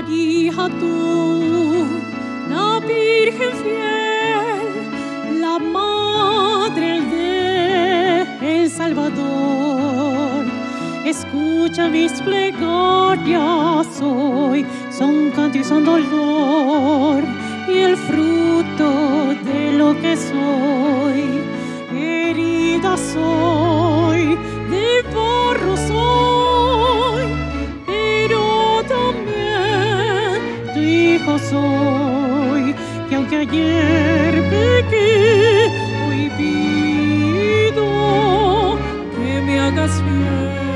María tú, la Virgen fiel, la Madre de El Salvador. Escucha mis plegarias hoy, son canto y son dolor. Ayer pequé, hoy pido que me hagas bien.